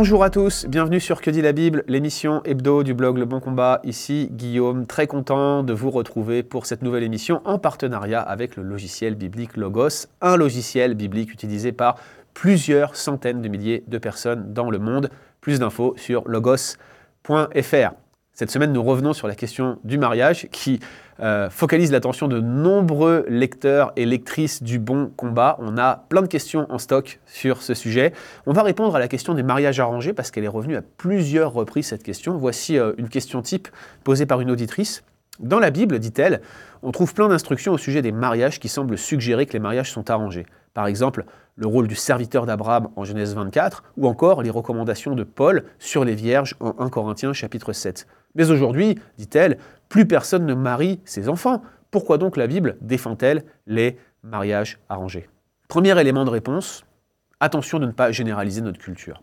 Bonjour à tous, bienvenue sur Que dit la Bible, l'émission hebdo du blog Le Bon Combat. Ici Guillaume, très content de vous retrouver pour cette nouvelle émission en partenariat avec le logiciel biblique Logos, un logiciel biblique utilisé par plusieurs centaines de milliers de personnes dans le monde. Plus d'infos sur logos.fr. Cette semaine, nous revenons sur la question du mariage qui euh, focalise l'attention de nombreux lecteurs et lectrices du bon combat. On a plein de questions en stock sur ce sujet. On va répondre à la question des mariages arrangés parce qu'elle est revenue à plusieurs reprises cette question. Voici euh, une question type posée par une auditrice. Dans la Bible, dit-elle, on trouve plein d'instructions au sujet des mariages qui semblent suggérer que les mariages sont arrangés. Par exemple, le rôle du serviteur d'Abraham en Genèse 24, ou encore les recommandations de Paul sur les vierges en 1 Corinthiens chapitre 7. Mais aujourd'hui, dit-elle, plus personne ne marie ses enfants. Pourquoi donc la Bible défend-elle les mariages arrangés? Premier élément de réponse, attention de ne pas généraliser notre culture.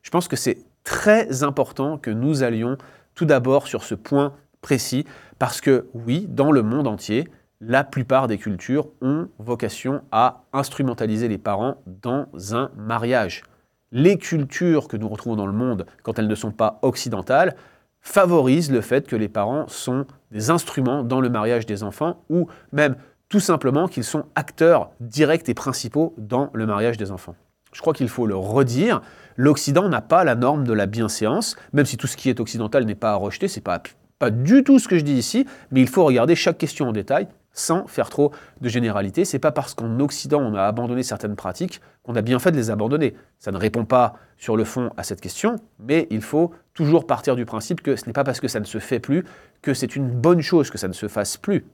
Je pense que c'est très important que nous allions tout d'abord sur ce point précis, parce que oui, dans le monde entier, la plupart des cultures ont vocation à instrumentaliser les parents dans un mariage. Les cultures que nous retrouvons dans le monde, quand elles ne sont pas occidentales, favorisent le fait que les parents sont des instruments dans le mariage des enfants, ou même tout simplement qu'ils sont acteurs directs et principaux dans le mariage des enfants. Je crois qu'il faut le redire, l'Occident n'a pas la norme de la bienséance, même si tout ce qui est occidental n'est pas à rejeter, c'est pas, pas du tout ce que je dis ici, mais il faut regarder chaque question en détail sans faire trop de généralité. C'est pas parce qu'en Occident on a abandonné certaines pratiques qu'on a bien fait de les abandonner. Ça ne répond pas sur le fond à cette question, mais il faut toujours partir du principe que ce n'est pas parce que ça ne se fait plus que c'est une bonne chose que ça ne se fasse plus.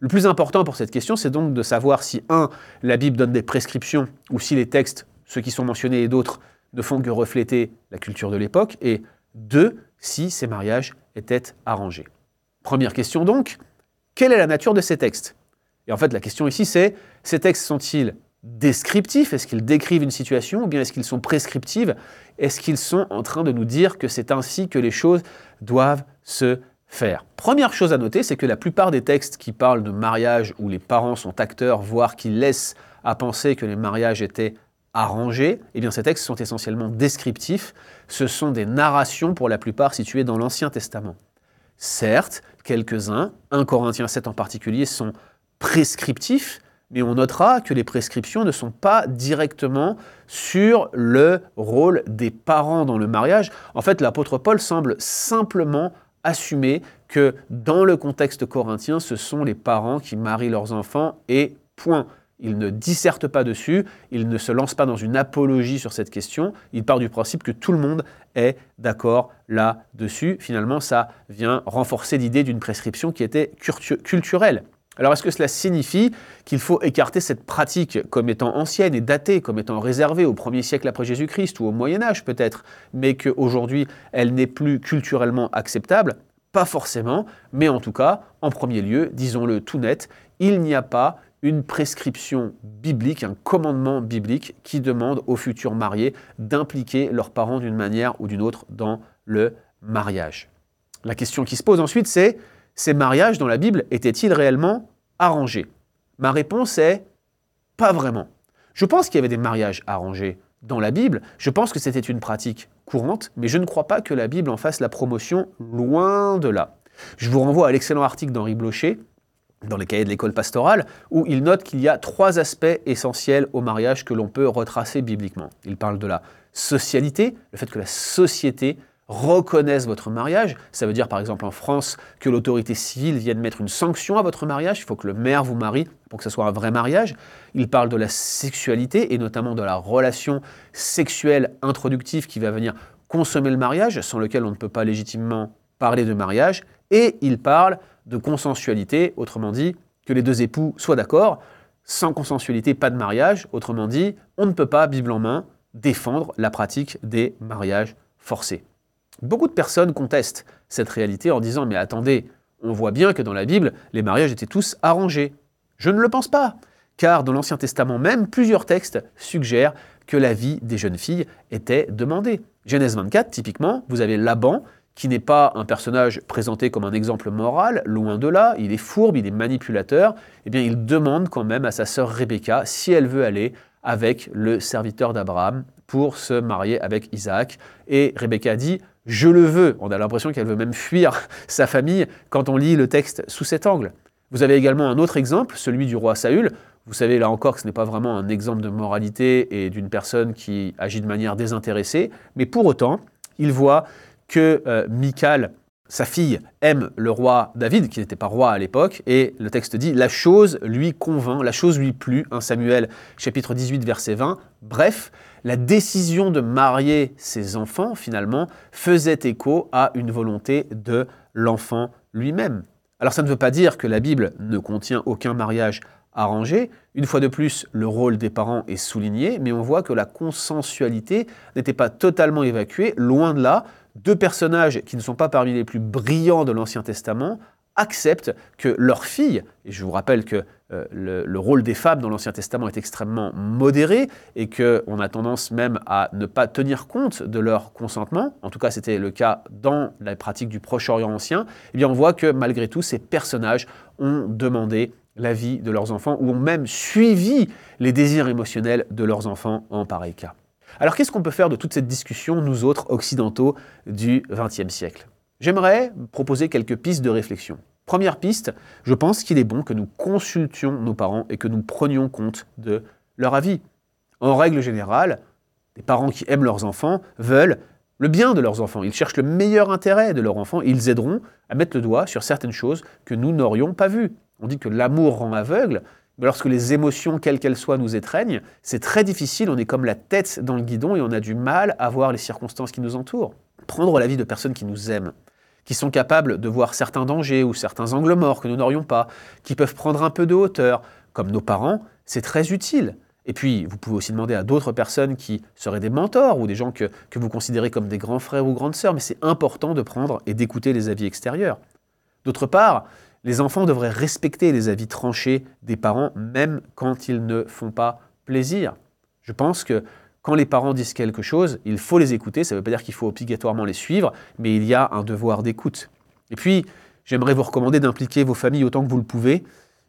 Le plus important pour cette question, c'est donc de savoir si, un, la Bible donne des prescriptions, ou si les textes, ceux qui sont mentionnés et d'autres, ne font que refléter la culture de l'époque, et deux, si ces mariages étaient arrangés. Première question donc, quelle est la nature de ces textes? Et en fait, la question ici, c'est ces textes sont-ils descriptifs? Est-ce qu'ils décrivent une situation ou bien est-ce qu'ils sont prescriptifs Est-ce qu'ils sont en train de nous dire que c'est ainsi que les choses doivent se faire? Première chose à noter, c'est que la plupart des textes qui parlent de mariage où les parents sont acteurs, voire qui laissent à penser que les mariages étaient arrangés, eh bien ces textes sont essentiellement descriptifs. Ce sont des narrations pour la plupart situées dans l'Ancien Testament. Certes, quelques-uns, 1 Corinthiens 7 en particulier, sont prescriptifs, mais on notera que les prescriptions ne sont pas directement sur le rôle des parents dans le mariage. En fait, l'apôtre Paul semble simplement assumer que dans le contexte corinthien, ce sont les parents qui marient leurs enfants et point. Il ne disserte pas dessus, il ne se lance pas dans une apologie sur cette question, il part du principe que tout le monde est d'accord là-dessus. Finalement, ça vient renforcer l'idée d'une prescription qui était culturelle. Alors est-ce que cela signifie qu'il faut écarter cette pratique comme étant ancienne et datée, comme étant réservée au 1er siècle après Jésus-Christ ou au Moyen Âge peut-être, mais qu'aujourd'hui elle n'est plus culturellement acceptable? Pas forcément, mais en tout cas, en premier lieu, disons-le tout net, il n'y a pas une prescription biblique, un commandement biblique qui demande aux futurs mariés d'impliquer leurs parents d'une manière ou d'une autre dans le mariage. La question qui se pose ensuite, c'est ces mariages dans la Bible étaient-ils réellement arrangés? Ma réponse est pas vraiment. Je pense qu'il y avait des mariages arrangés dans la Bible, je pense que c'était une pratique courante, mais je ne crois pas que la Bible en fasse la promotion loin de là. Je vous renvoie à l'excellent article d'Henri Blocher dans les cahiers de l'école pastorale, où il note qu'il y a trois aspects essentiels au mariage que l'on peut retracer bibliquement. Il parle de la socialité, le fait que la société reconnaisse votre mariage. Ça veut dire par exemple en France que l'autorité civile vienne mettre une sanction à votre mariage. Il faut que le maire vous marie pour que ce soit un vrai mariage. Il parle de la sexualité et notamment de la relation sexuelle introductive qui va venir consommer le mariage, sans lequel on ne peut pas légitimement parler de mariage. Et il parle de consensualité, autrement dit, que les deux époux soient d'accord. Sans consensualité, pas de mariage. Autrement dit, on ne peut pas, Bible en main, défendre la pratique des mariages forcés. Beaucoup de personnes contestent cette réalité en disant Mais attendez, on voit bien que dans la Bible, les mariages étaient tous arrangés. Je ne le pense pas, car dans l'Ancien Testament même, plusieurs textes suggèrent que la vie des jeunes filles était demandée. Genèse 24, typiquement, vous avez Laban qui n'est pas un personnage présenté comme un exemple moral, loin de là, il est fourbe, il est manipulateur, eh bien il demande quand même à sa sœur Rebecca si elle veut aller avec le serviteur d'Abraham pour se marier avec Isaac. Et Rebecca dit Je le veux. On a l'impression qu'elle veut même fuir sa famille quand on lit le texte sous cet angle. Vous avez également un autre exemple, celui du roi Saül. Vous savez là encore que ce n'est pas vraiment un exemple de moralité et d'une personne qui agit de manière désintéressée, mais pour autant, il voit que euh, Michal sa fille aime le roi David, qui n'était pas roi à l'époque, et le texte dit La chose lui convainc, la chose lui plut, 1 Samuel chapitre 18 verset 20. Bref, la décision de marier ses enfants, finalement, faisait écho à une volonté de l'enfant lui-même. Alors ça ne veut pas dire que la Bible ne contient aucun mariage arrangé. Une fois de plus, le rôle des parents est souligné, mais on voit que la consensualité n'était pas totalement évacuée, loin de là deux personnages qui ne sont pas parmi les plus brillants de l'Ancien Testament acceptent que leur fille, et je vous rappelle que euh, le, rôle des femmes dans l'Ancien Testament est extrêmement modéré et qu'on a tendance même à ne pas tenir compte de leur consentement, en tout cas c'était le cas dans la pratique du Proche-Orient ancien, eh bien on voit que malgré tout ces personnages ont demandé la vie de leurs enfants ou ont même suivi les désirs émotionnels de leurs enfants en pareil cas. Alors qu'est-ce qu'on peut faire de toute cette discussion, nous autres occidentaux du XXe siècle? J'aimerais proposer quelques pistes de réflexion. Première piste, je pense qu'il est bon que nous consultions nos parents et que nous prenions compte de leur avis. En règle générale, les parents qui aiment leurs enfants veulent le bien de leurs enfants. Ils cherchent le meilleur intérêt de leurs enfants ils aideront à mettre le doigt sur certaines choses que nous n'aurions pas vues. On dit que l'amour rend aveugle, mais lorsque les émotions, quelles qu'elles soient, nous étreignent, c'est très difficile, on est comme la tête dans le guidon et on a du mal à voir les circonstances qui nous entourent. Prendre la vie de personnes qui nous aiment, qui sont capables de voir certains dangers ou certains angles morts que nous n'aurions pas, qui peuvent prendre un peu de hauteur, comme nos parents, c'est très utile. Et puis, vous pouvez aussi demander à d'autres personnes qui seraient des mentors ou des gens que, que vous considérez comme des grands frères ou grandes sœurs, mais c'est important de prendre et d'écouter les avis extérieurs. D'autre part, les enfants devraient respecter les avis tranchés des parents, même quand ils ne font pas plaisir. Je pense que quand les parents disent quelque chose, il faut les écouter. Ça ne veut pas dire qu'il faut obligatoirement les suivre, mais il y a un devoir d'écoute. Et puis, j'aimerais vous recommander d'impliquer vos familles autant que vous le pouvez.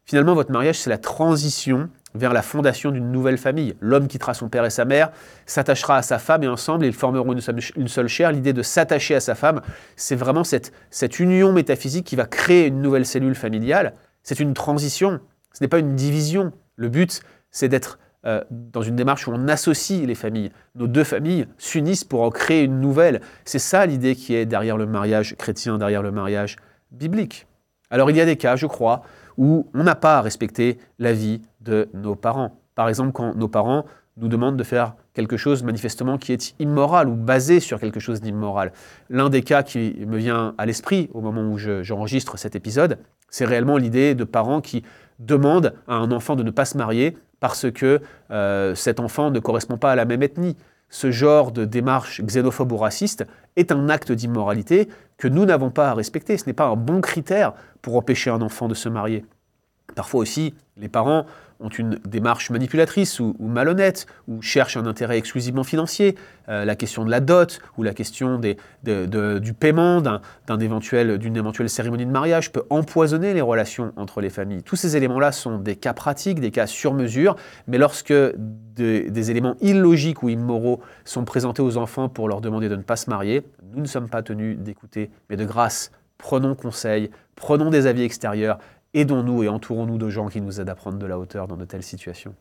Finalement, votre mariage, c'est la transition vers la fondation d'une nouvelle famille. L'homme quittera son père et sa mère, s'attachera à sa femme et ensemble ils formeront une seule, chair. L'idée de s'attacher à sa femme, c'est vraiment cette, union métaphysique qui va créer une nouvelle cellule familiale. C'est une transition, ce n'est pas une division. Le but, c'est d'être euh, dans une démarche où on associe les familles. Nos deux familles s'unissent pour en créer une nouvelle. C'est ça l'idée qui est derrière le mariage chrétien, derrière le mariage biblique. Alors il y a des cas, je crois, où on n'a pas à respecter la vie de nos parents. Par exemple, quand nos parents nous demandent de faire quelque chose manifestement qui est immoral ou basé sur quelque chose d'immoral. L'un des cas qui me vient à l'esprit au moment où j'enregistre cet épisode, c'est réellement l'idée de parents qui demandent à un enfant de ne pas se marier parce que euh, cet enfant ne correspond pas à la même ethnie. Ce genre de démarche xénophobe ou raciste est un acte d'immoralité que nous n'avons pas à respecter. Ce n'est pas un bon critère pour empêcher un enfant de se marier. Parfois aussi, les parents ont une démarche manipulatrice ou, malhonnête, ou cherchent un intérêt exclusivement financier. Euh, la question de la dot ou la question du paiement d'une éventuelle, éventuelle cérémonie de mariage peut empoisonner les relations entre les familles. Tous ces éléments-là sont des cas pratiques, des cas sur mesure, mais lorsque des éléments illogiques ou immoraux sont présentés aux enfants pour leur demander de ne pas se marier, nous ne sommes pas tenus d'écouter, mais de grâce, prenons conseil, prenons des avis extérieurs, aidons-nous et entourons-nous de gens qui nous aident à prendre de la hauteur dans de telles situations.